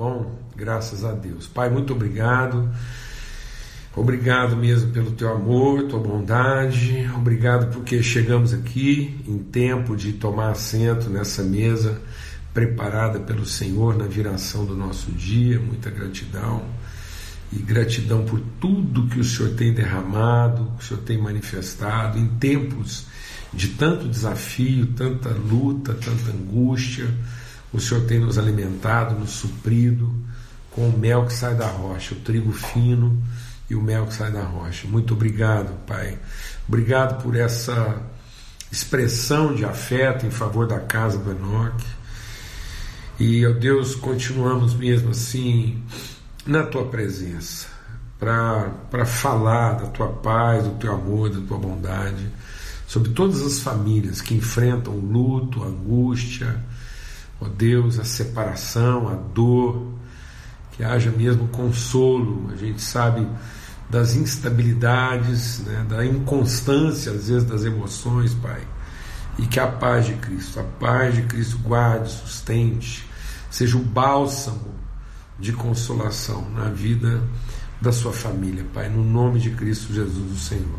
bom? Graças a Deus. Pai, muito obrigado. Obrigado mesmo pelo teu amor, tua bondade. Obrigado porque chegamos aqui em tempo de tomar assento nessa mesa preparada pelo Senhor na viração do nosso dia. Muita gratidão. E gratidão por tudo que o Senhor tem derramado, que o Senhor tem manifestado em tempos de tanto desafio, tanta luta, tanta angústia. O Senhor tem nos alimentado, nos suprido com o mel que sai da rocha, o trigo fino e o mel que sai da rocha. Muito obrigado, Pai. Obrigado por essa expressão de afeto em favor da casa do Enoque. E, ó Deus, continuamos mesmo assim na tua presença, para falar da tua paz, do teu amor, da tua bondade, sobre todas as famílias que enfrentam luto, angústia, ó Deus, a separação, a dor, que haja mesmo consolo. A gente sabe das instabilidades, né, da inconstância, às vezes, das emoções, Pai. E que a paz de Cristo, a paz de Cristo guarde, sustente, seja o bálsamo de consolação na vida da sua família, Pai, no nome de Cristo Jesus, o Senhor.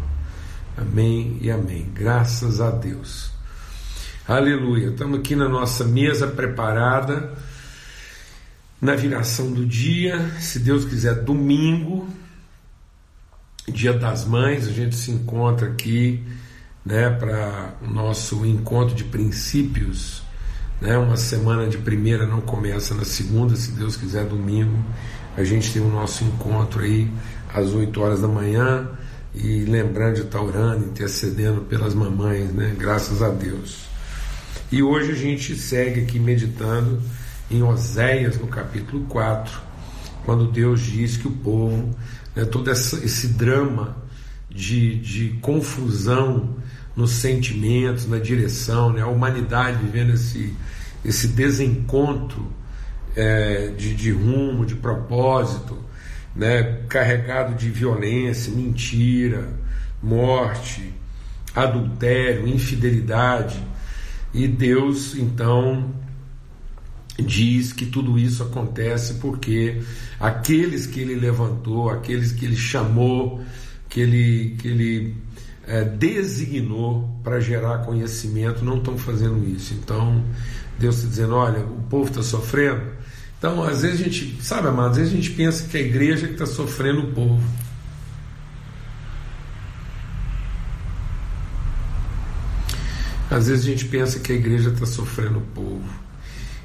Amém e amém. Graças a Deus. Aleluia. Estamos aqui na nossa mesa preparada na viração do dia, se Deus quiser, domingo, Dia das Mães, a gente se encontra aqui né, para o nosso encontro de princípios. Né, uma semana de primeira não começa na segunda, se Deus quiser, domingo. A gente tem o nosso encontro aí às 8 horas da manhã e lembrando de estar orando, intercedendo pelas mamães, né? Graças a Deus. E hoje a gente segue aqui meditando em Oséias, no capítulo 4, quando Deus diz que o povo né, todo essa, esse drama de, de confusão nos sentimentos, na direção, né, a humanidade vivendo esse, esse desencontro é, de, de rumo, de propósito, né, carregado de violência, mentira, morte, adultério, infidelidade. E Deus então diz que tudo isso acontece porque aqueles que ele levantou, aqueles que ele chamou, que ele, que ele é, designou para gerar conhecimento, não estão fazendo isso. Então, Deus está dizendo: olha, o povo está sofrendo. Então, às vezes a gente, sabe, amado, às vezes a gente pensa que a igreja que está sofrendo o povo. Às vezes a gente pensa que a igreja está sofrendo o povo.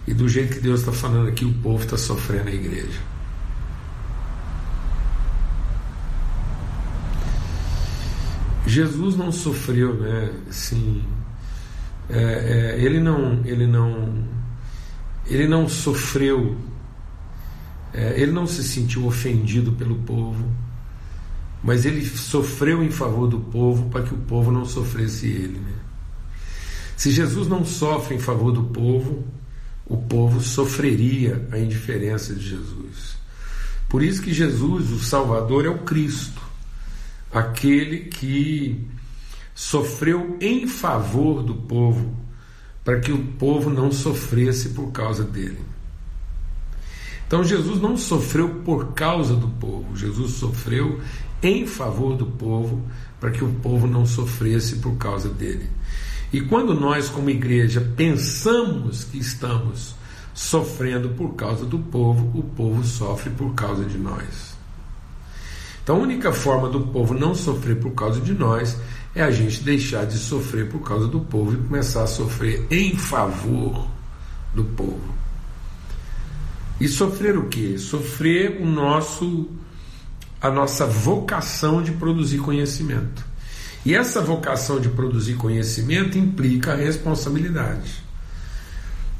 E do jeito que Deus está falando aqui, o povo está sofrendo a igreja. Jesus não sofreu, né? Assim, é, é, ele não, ele não, ele não sofreu, é, ele não se sentiu ofendido pelo povo, mas ele sofreu em favor do povo para que o povo não sofresse ele. Né? Se Jesus não sofre em favor do povo, o povo sofreria a indiferença de Jesus. Por isso que Jesus, o Salvador, é o Cristo, aquele que sofreu em favor do povo, para que o povo não sofresse por causa dele. Então Jesus não sofreu por causa do povo, Jesus sofreu em favor do povo, para que o povo não sofresse por causa dele. E quando nós, como igreja, pensamos que estamos sofrendo por causa do povo, o povo sofre por causa de nós. Então, a única forma do povo não sofrer por causa de nós é a gente deixar de sofrer por causa do povo e começar a sofrer em favor do povo. E sofrer o quê? Sofrer o nosso a nossa vocação de produzir conhecimento. E essa vocação de produzir conhecimento implica responsabilidade.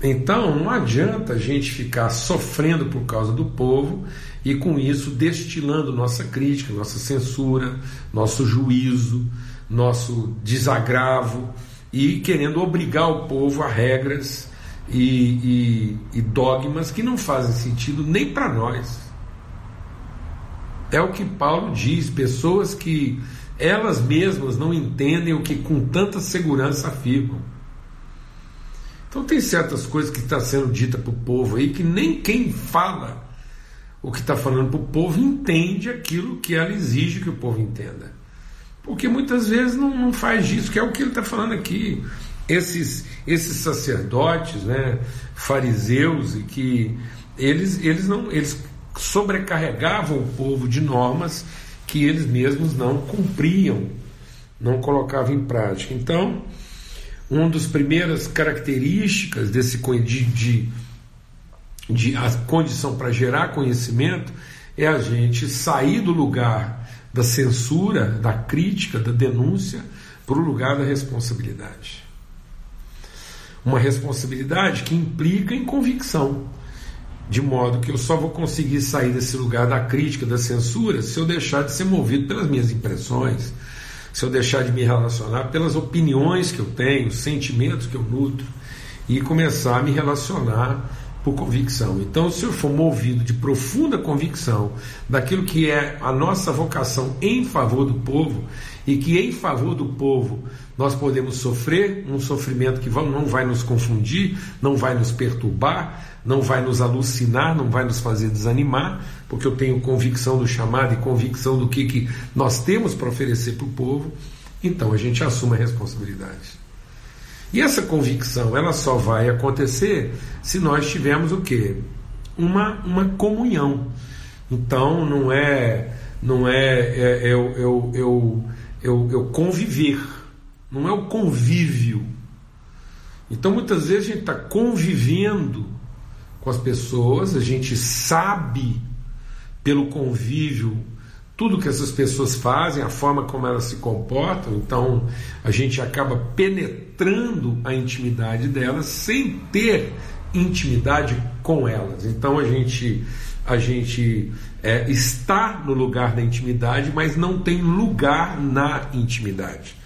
Então não adianta a gente ficar sofrendo por causa do povo e com isso destilando nossa crítica, nossa censura, nosso juízo, nosso desagravo e querendo obrigar o povo a regras e, e, e dogmas que não fazem sentido nem para nós. É o que Paulo diz: pessoas que elas mesmas não entendem o que com tanta segurança afirmam. Então tem certas coisas que está sendo dita para o povo aí que nem quem fala o que está falando para o povo entende aquilo que ela exige que o povo entenda. Porque muitas vezes não, não faz isso, que é o que ele está falando aqui. Esses, esses sacerdotes, né, fariseus, e que eles, eles não eles sobrecarregavam o povo de normas que eles mesmos não cumpriam, não colocavam em prática. Então, uma das primeiras características desse de, de, de a condição para gerar conhecimento é a gente sair do lugar da censura, da crítica, da denúncia, para o lugar da responsabilidade. Uma responsabilidade que implica em convicção, de modo que eu só vou conseguir sair desse lugar da crítica, da censura, se eu deixar de ser movido pelas minhas impressões, se eu deixar de me relacionar pelas opiniões que eu tenho, sentimentos que eu nutro, e começar a me relacionar por convicção. Então, se eu for movido de profunda convicção daquilo que é a nossa vocação em favor do povo, e que em favor do povo nós podemos sofrer um sofrimento que não vai nos confundir, não vai nos perturbar, não vai nos alucinar, não vai nos fazer desanimar, porque eu tenho convicção do chamado e convicção do que, que nós temos para oferecer para o povo, então a gente assume a responsabilidade. E essa convicção ela só vai acontecer se nós tivermos o quê? Uma, uma comunhão. Então não é não é, é, é eu, eu, eu, eu, eu conviver, não é o convívio. Então muitas vezes a gente está convivendo com as pessoas, a gente sabe pelo convívio tudo que essas pessoas fazem, a forma como elas se comportam, então a gente acaba penetrando a intimidade delas sem ter intimidade com elas. Então a gente a gente é, está no lugar da intimidade, mas não tem lugar na intimidade.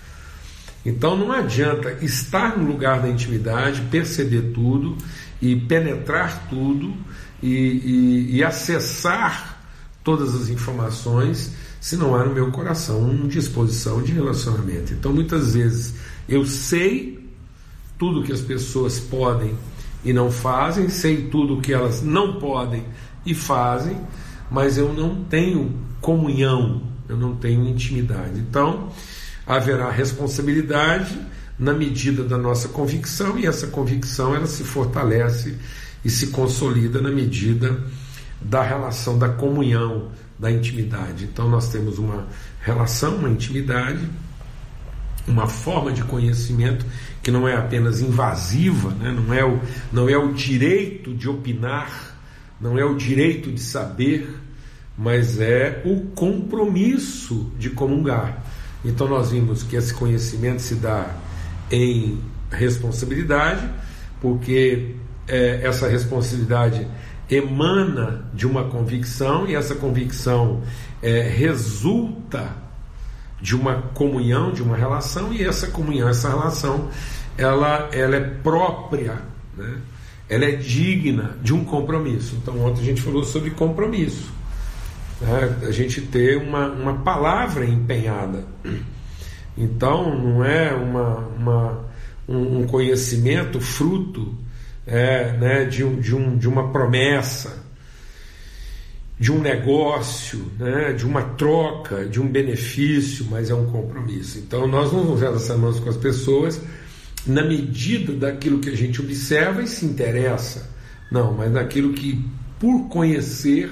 Então não adianta estar no lugar da intimidade, perceber tudo e penetrar tudo e, e, e acessar todas as informações se não há no meu coração uma disposição de relacionamento. Então, muitas vezes eu sei tudo que as pessoas podem e não fazem, sei tudo que elas não podem e fazem, mas eu não tenho comunhão, eu não tenho intimidade. Então, haverá responsabilidade na medida da nossa convicção e essa convicção ela se fortalece e se consolida na medida da relação da comunhão, da intimidade. Então nós temos uma relação, uma intimidade, uma forma de conhecimento que não é apenas invasiva, né? não, é o, não é o direito de opinar, não é o direito de saber, mas é o compromisso de comungar. Então nós vimos que esse conhecimento se dá em responsabilidade, porque é, essa responsabilidade emana de uma convicção e essa convicção é, resulta de uma comunhão, de uma relação e essa comunhão, essa relação, ela, ela é própria, né? ela é digna de um compromisso. Então ontem a gente falou sobre compromisso, né? a gente ter uma, uma palavra empenhada. Então não é uma, uma um, um conhecimento fruto é, né, de, um, de, um, de uma promessa, de um negócio, né, de uma troca, de um benefício, mas é um compromisso. Então nós não nos relacionamos com as pessoas na medida daquilo que a gente observa e se interessa, não, mas naquilo que por conhecer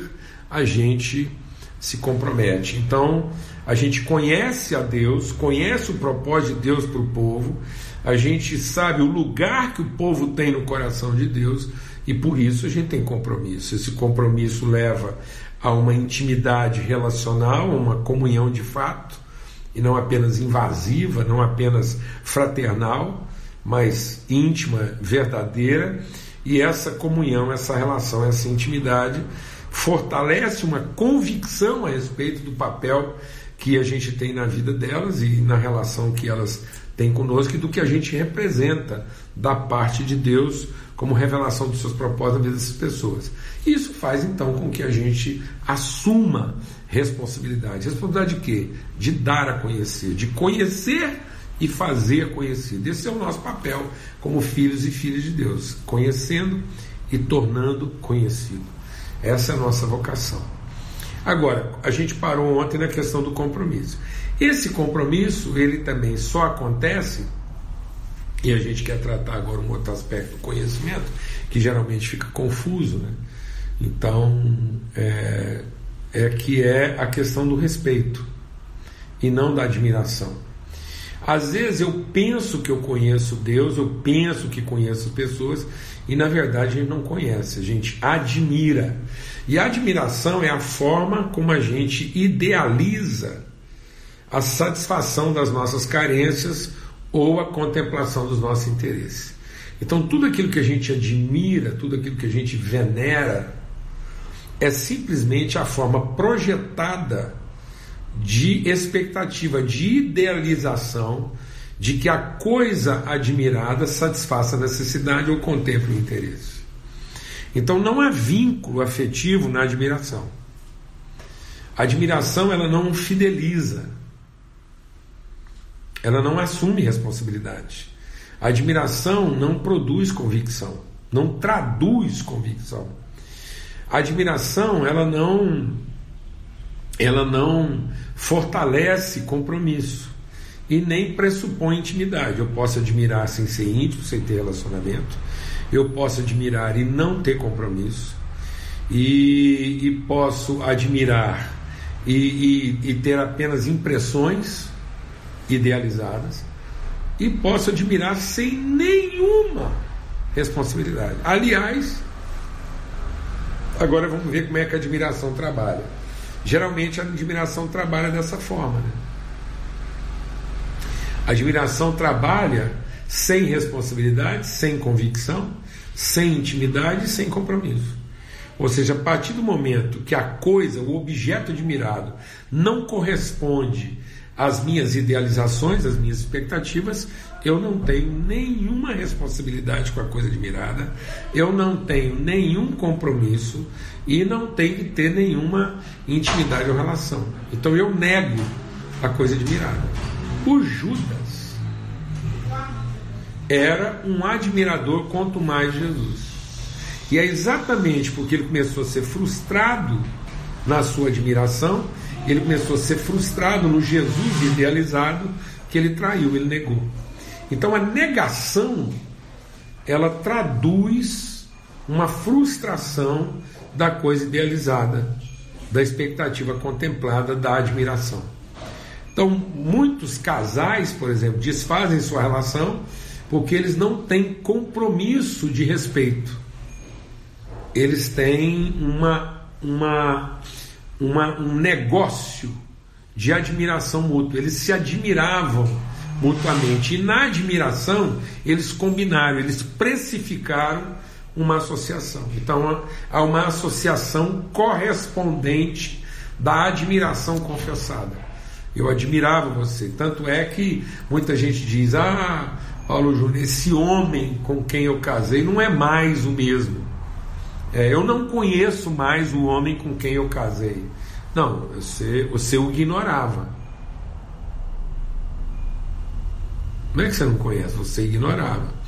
a gente se compromete. Então a gente conhece a Deus, conhece o propósito de Deus para o povo a gente sabe o lugar que o povo tem no coração de Deus e por isso a gente tem compromisso. Esse compromisso leva a uma intimidade relacional, uma comunhão de fato, e não apenas invasiva, não apenas fraternal, mas íntima, verdadeira. E essa comunhão, essa relação, essa intimidade fortalece uma convicção a respeito do papel que a gente tem na vida delas e na relação que elas tem conosco e do que a gente representa da parte de Deus como revelação dos seus propósitos na vida dessas pessoas. Isso faz então com que a gente assuma responsabilidade. Responsabilidade de quê? De dar a conhecer, de conhecer e fazer conhecido. Esse é o nosso papel como filhos e filhas de Deus, conhecendo e tornando conhecido. Essa é a nossa vocação. Agora, a gente parou ontem na questão do compromisso. Esse compromisso, ele também só acontece, e a gente quer tratar agora um outro aspecto do conhecimento, que geralmente fica confuso, né? Então, é, é que é a questão do respeito e não da admiração. Às vezes eu penso que eu conheço Deus, eu penso que conheço pessoas, e na verdade a gente não conhece, a gente admira. E a admiração é a forma como a gente idealiza a satisfação das nossas carências ou a contemplação dos nossos interesses. Então, tudo aquilo que a gente admira, tudo aquilo que a gente venera, é simplesmente a forma projetada de expectativa, de idealização de que a coisa admirada satisfaça a necessidade ou contemple o interesse. Então não há vínculo afetivo na admiração. A admiração ela não fideliza, ela não assume responsabilidade. A admiração não produz convicção, não traduz convicção. A admiração ela não ela não fortalece compromisso e nem pressupõe intimidade. Eu posso admirar sem ser íntimo, sem ter relacionamento. Eu posso admirar e não ter compromisso. E, e posso admirar e, e, e ter apenas impressões idealizadas. E posso admirar sem nenhuma responsabilidade. Aliás, agora vamos ver como é que a admiração trabalha. Geralmente a admiração trabalha dessa forma. Né? A admiração trabalha sem responsabilidade, sem convicção, sem intimidade, sem compromisso. Ou seja, a partir do momento que a coisa, o objeto admirado, não corresponde às minhas idealizações, às minhas expectativas, eu não tenho nenhuma responsabilidade com a coisa admirada, eu não tenho nenhum compromisso e não tenho que ter nenhuma intimidade ou relação. Então eu nego a coisa admirada. O Judas era um admirador quanto mais de Jesus. E é exatamente porque ele começou a ser frustrado na sua admiração, ele começou a ser frustrado no Jesus idealizado, que ele traiu, ele negou. Então a negação ela traduz uma frustração da coisa idealizada, da expectativa contemplada, da admiração. Então, muitos casais, por exemplo, desfazem sua relação porque eles não têm compromisso de respeito. Eles têm uma, uma, uma, um negócio de admiração mútua. Eles se admiravam mutuamente. E na admiração, eles combinaram, eles precificaram uma associação. Então há uma associação correspondente da admiração confessada. Eu admirava você. Tanto é que muita gente diz: Ah, Paulo Júnior, esse homem com quem eu casei não é mais o mesmo. É, eu não conheço mais o homem com quem eu casei. Não, você, você o ignorava. Não é que você não conhece, você ignorava.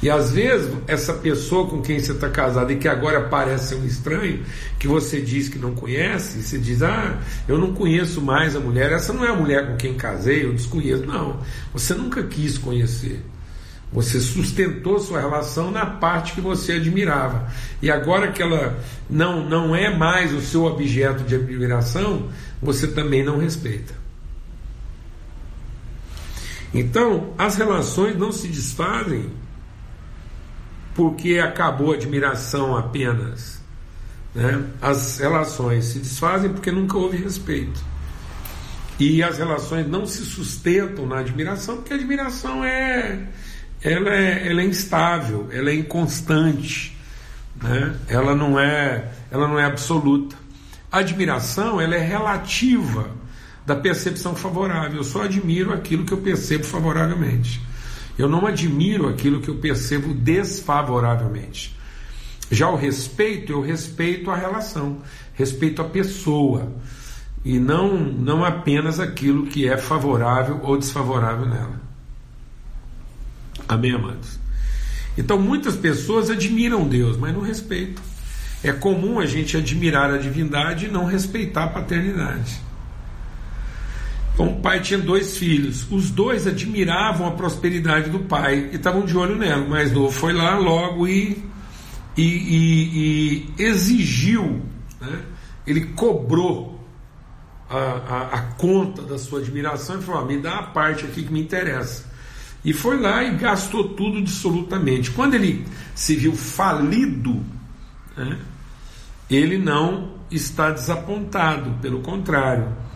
E às vezes, essa pessoa com quem você está casado e que agora parece ser um estranho, que você diz que não conhece, você diz, ah, eu não conheço mais a mulher, essa não é a mulher com quem casei, eu desconheço. Não, você nunca quis conhecer. Você sustentou sua relação na parte que você admirava. E agora que ela não, não é mais o seu objeto de admiração, você também não respeita. Então, as relações não se desfazem porque acabou a admiração apenas. Né? As relações se desfazem porque nunca houve respeito. E as relações não se sustentam na admiração, porque a admiração é, ela é, ela é instável, ela é inconstante, né? ela, não é, ela não é absoluta. A admiração ela é relativa da percepção favorável. Eu só admiro aquilo que eu percebo favoravelmente. Eu não admiro aquilo que eu percebo desfavoravelmente. Já o respeito, eu respeito a relação, respeito a pessoa e não não apenas aquilo que é favorável ou desfavorável nela. Amém, amados? Então muitas pessoas admiram Deus, mas não respeitam. É comum a gente admirar a divindade e não respeitar a paternidade. Então, o pai tinha dois filhos. Os dois admiravam a prosperidade do pai e estavam de olho nela. O novo foi lá logo e, e, e, e exigiu, né? ele cobrou a, a, a, conta da sua admiração e falou: ah, me dá a parte aqui que me interessa. E foi lá e gastou tudo absolutamente. Quando ele se viu falido, né? ele não está desapontado, pelo contrário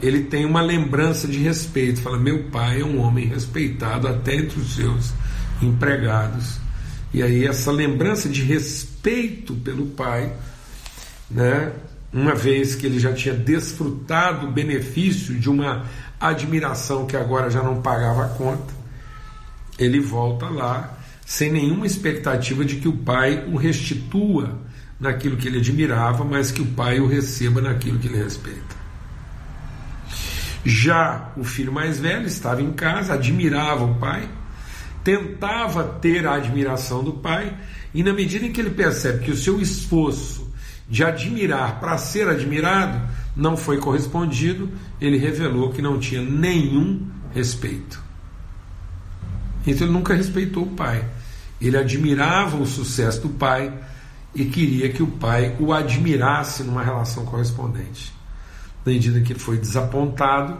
ele tem uma lembrança de respeito. Fala: Meu pai é um homem respeitado até entre os seus empregados. E aí, essa lembrança de respeito pelo pai, né, uma vez que ele já tinha desfrutado o benefício de uma admiração que agora já não pagava a conta, ele volta lá sem nenhuma expectativa de que o pai o restitua naquilo que ele admirava, mas que o pai o receba naquilo que ele respeita. Já o filho mais velho estava em casa, admirava o pai, tentava ter a admiração do pai, e na medida em que ele percebe que o seu esforço de admirar para ser admirado não foi correspondido, ele revelou que não tinha nenhum respeito. Então ele nunca respeitou o pai. Ele admirava o sucesso do pai e queria que o pai o admirasse numa relação correspondente na medida que foi desapontado,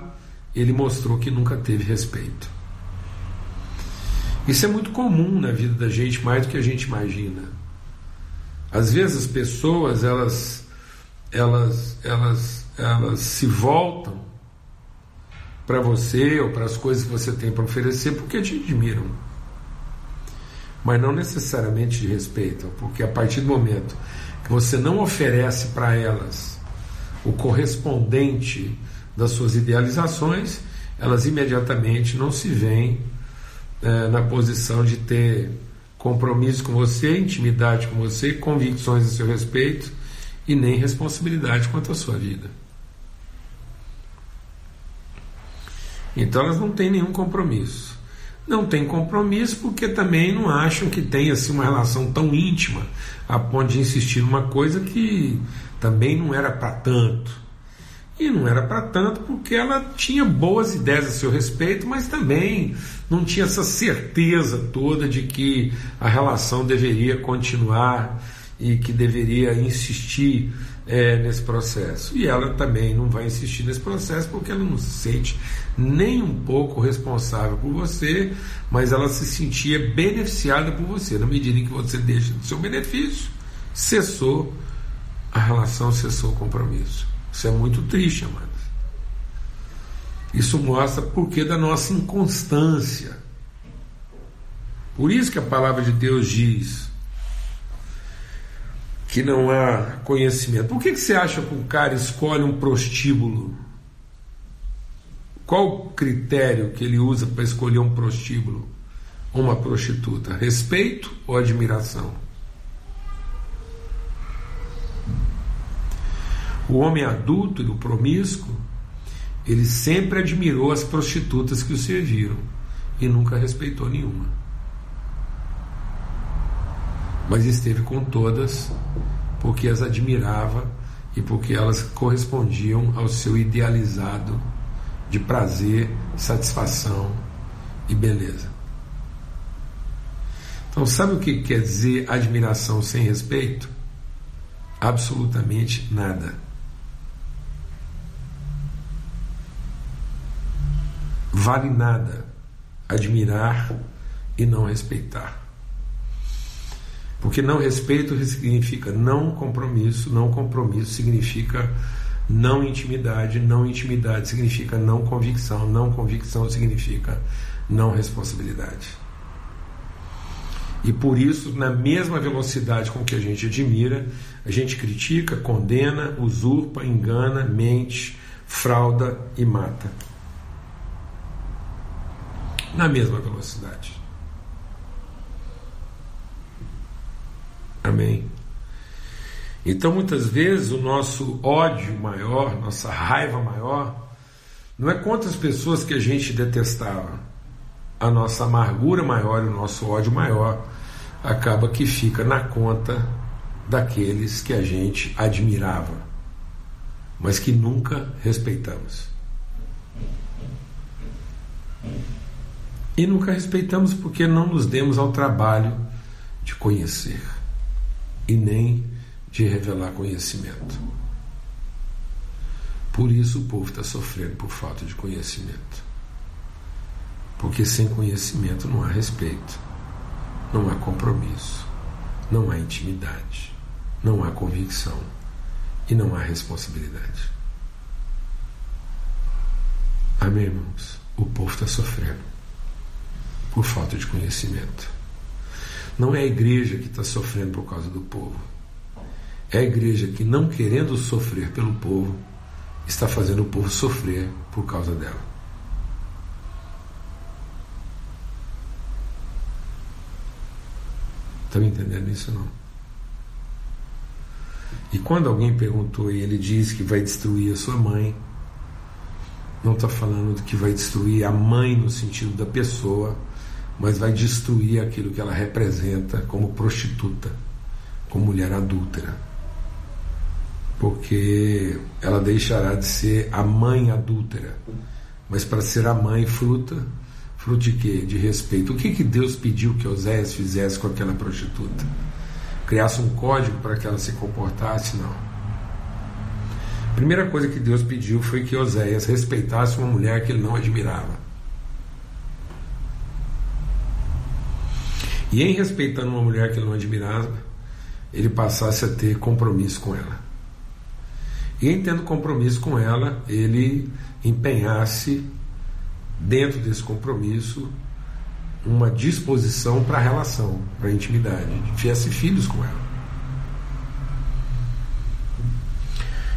ele mostrou que nunca teve respeito. Isso é muito comum na vida da gente, mais do que a gente imagina. Às vezes as pessoas elas elas elas elas se voltam para você ou para as coisas que você tem para oferecer porque te admiram. Mas não necessariamente te respeitam, porque a partir do momento que você não oferece para elas o correspondente das suas idealizações, elas imediatamente não se veem é, na posição de ter compromisso com você, intimidade com você, convicções a seu respeito e nem responsabilidade quanto à sua vida. Então elas não têm nenhum compromisso. Não tem compromisso porque também não acham que tem assim, uma relação tão íntima a ponto de insistir numa coisa que também não era para tanto. E não era para tanto porque ela tinha boas ideias a seu respeito, mas também não tinha essa certeza toda de que a relação deveria continuar e que deveria insistir é, nesse processo. E ela também não vai insistir nesse processo porque ela não se sente nem um pouco responsável por você, mas ela se sentia beneficiada por você. Na medida em que você deixa do seu benefício, cessou a relação cessou o compromisso. Isso é muito triste, amados. Isso mostra porquê da nossa inconstância. Por isso que a palavra de Deus diz que não há conhecimento. Por que, que você acha que um cara escolhe um prostíbulo? Qual o critério que ele usa para escolher um prostíbulo uma prostituta? Respeito ou admiração? O homem adulto e o promíscuo, ele sempre admirou as prostitutas que o serviram e nunca respeitou nenhuma. Mas esteve com todas porque as admirava e porque elas correspondiam ao seu idealizado de prazer, satisfação e beleza. Então, sabe o que quer dizer admiração sem respeito? Absolutamente nada. Vale nada admirar e não respeitar. Porque não respeito significa não compromisso, não compromisso significa não intimidade, não intimidade significa não convicção, não convicção significa não responsabilidade. E por isso, na mesma velocidade com que a gente admira, a gente critica, condena, usurpa, engana, mente, frauda e mata na mesma velocidade. Amém. Então, muitas vezes, o nosso ódio maior, nossa raiva maior, não é contra as pessoas que a gente detestava. A nossa amargura maior o nosso ódio maior acaba que fica na conta daqueles que a gente admirava, mas que nunca respeitamos. E nunca respeitamos porque não nos demos ao trabalho de conhecer e nem de revelar conhecimento. Por isso o povo está sofrendo por falta de conhecimento. Porque sem conhecimento não há respeito, não há compromisso, não há intimidade, não há convicção e não há responsabilidade. Amém, irmãos? O povo está sofrendo por falta de conhecimento. Não é a igreja que está sofrendo por causa do povo. É a igreja que, não querendo sofrer pelo povo, está fazendo o povo sofrer por causa dela. Estão entendendo isso não? E quando alguém perguntou e ele diz que vai destruir a sua mãe, não está falando que vai destruir a mãe no sentido da pessoa, mas vai destruir aquilo que ela representa como prostituta, como mulher adúltera. Porque ela deixará de ser a mãe adúltera, mas para ser a mãe fruta, fruto de quê? De respeito. O que, que Deus pediu que Oséias fizesse com aquela prostituta? Criasse um código para que ela se comportasse? Não. A primeira coisa que Deus pediu foi que Oséias respeitasse uma mulher que ele não admirava. E em respeitando uma mulher que ele não admirava, ele passasse a ter compromisso com ela. E em tendo compromisso com ela, ele empenhasse, dentro desse compromisso, uma disposição para a relação, para a intimidade, tivesse filhos com ela.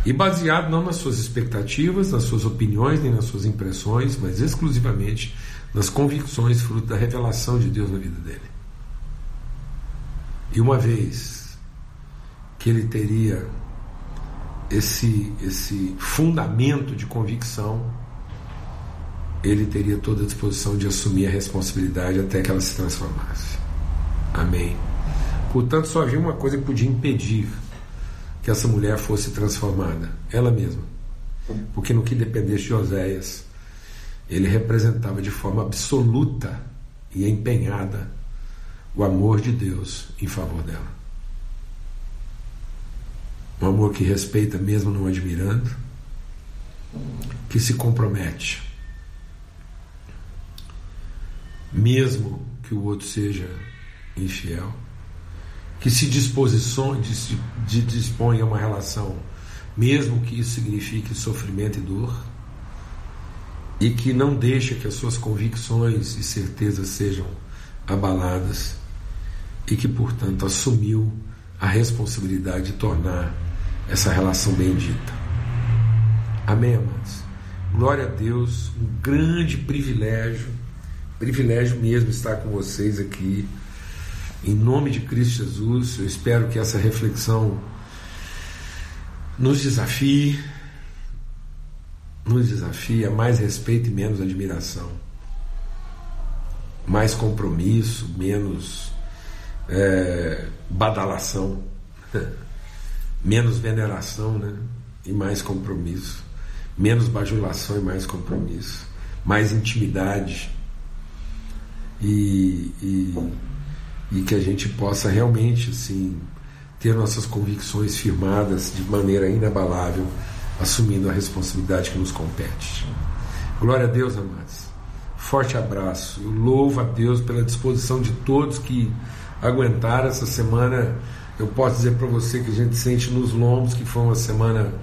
E baseado não nas suas expectativas, nas suas opiniões, nem nas suas impressões, mas exclusivamente nas convicções fruto da revelação de Deus na vida dele. E uma vez que ele teria esse, esse fundamento de convicção, ele teria toda a disposição de assumir a responsabilidade até que ela se transformasse. Amém. Portanto, só havia uma coisa que podia impedir que essa mulher fosse transformada, ela mesma. Porque no que dependesse de Oséias, ele representava de forma absoluta e empenhada o amor de Deus em favor dela. Um amor que respeita mesmo não admirando, que se compromete, mesmo que o outro seja infiel, que se disposição, dispõe a uma relação, mesmo que isso signifique sofrimento e dor, e que não deixa que as suas convicções e certezas sejam abaladas e que, portanto, assumiu a responsabilidade de tornar essa relação bendita. Amém, amados? Glória a Deus, um grande privilégio, privilégio mesmo estar com vocês aqui. Em nome de Cristo Jesus, eu espero que essa reflexão nos desafie, nos desafie a mais respeito e menos admiração, mais compromisso, menos é, badalação, menos veneração né? e mais compromisso, menos bajulação e mais compromisso, mais intimidade e, e, e que a gente possa realmente assim, ter nossas convicções firmadas de maneira inabalável, assumindo a responsabilidade que nos compete. Glória a Deus, amados. Forte abraço. Eu louvo a Deus pela disposição de todos que aguentar essa semana. Eu posso dizer para você que a gente sente nos lombos que foi uma semana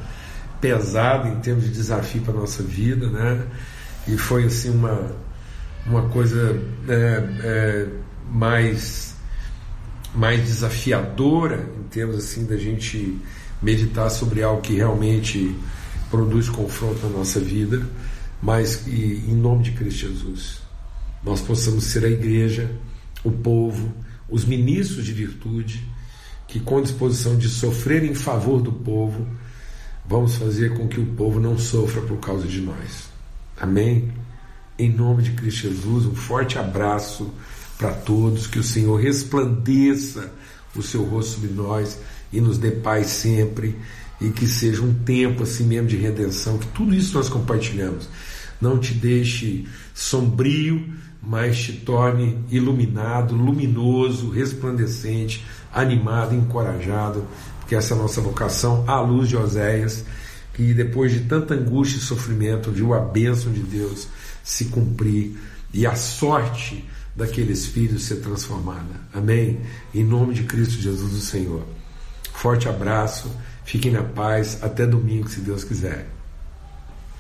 pesada em termos de desafio para nossa vida, né? E foi assim uma uma coisa é, é, mais mais desafiadora em termos assim da gente meditar sobre algo que realmente produz confronto na nossa vida, mas que em nome de Cristo Jesus nós possamos ser a igreja, o povo os ministros de virtude, que com disposição de sofrer em favor do povo, vamos fazer com que o povo não sofra por causa de nós. Amém? Em nome de Cristo Jesus, um forte abraço para todos, que o Senhor resplandeça o seu rosto sobre nós e nos dê paz sempre e que seja um tempo assim mesmo de redenção, que tudo isso nós compartilhamos. Não te deixe sombrio, mas te torne iluminado, luminoso, resplandecente, animado, encorajado, porque essa é a nossa vocação à luz de Oséias, que depois de tanta angústia e sofrimento, viu a bênção de Deus se cumprir e a sorte daqueles filhos ser transformada. Amém? Em nome de Cristo Jesus, o Senhor. Forte abraço, fiquem na paz, até domingo, se Deus quiser.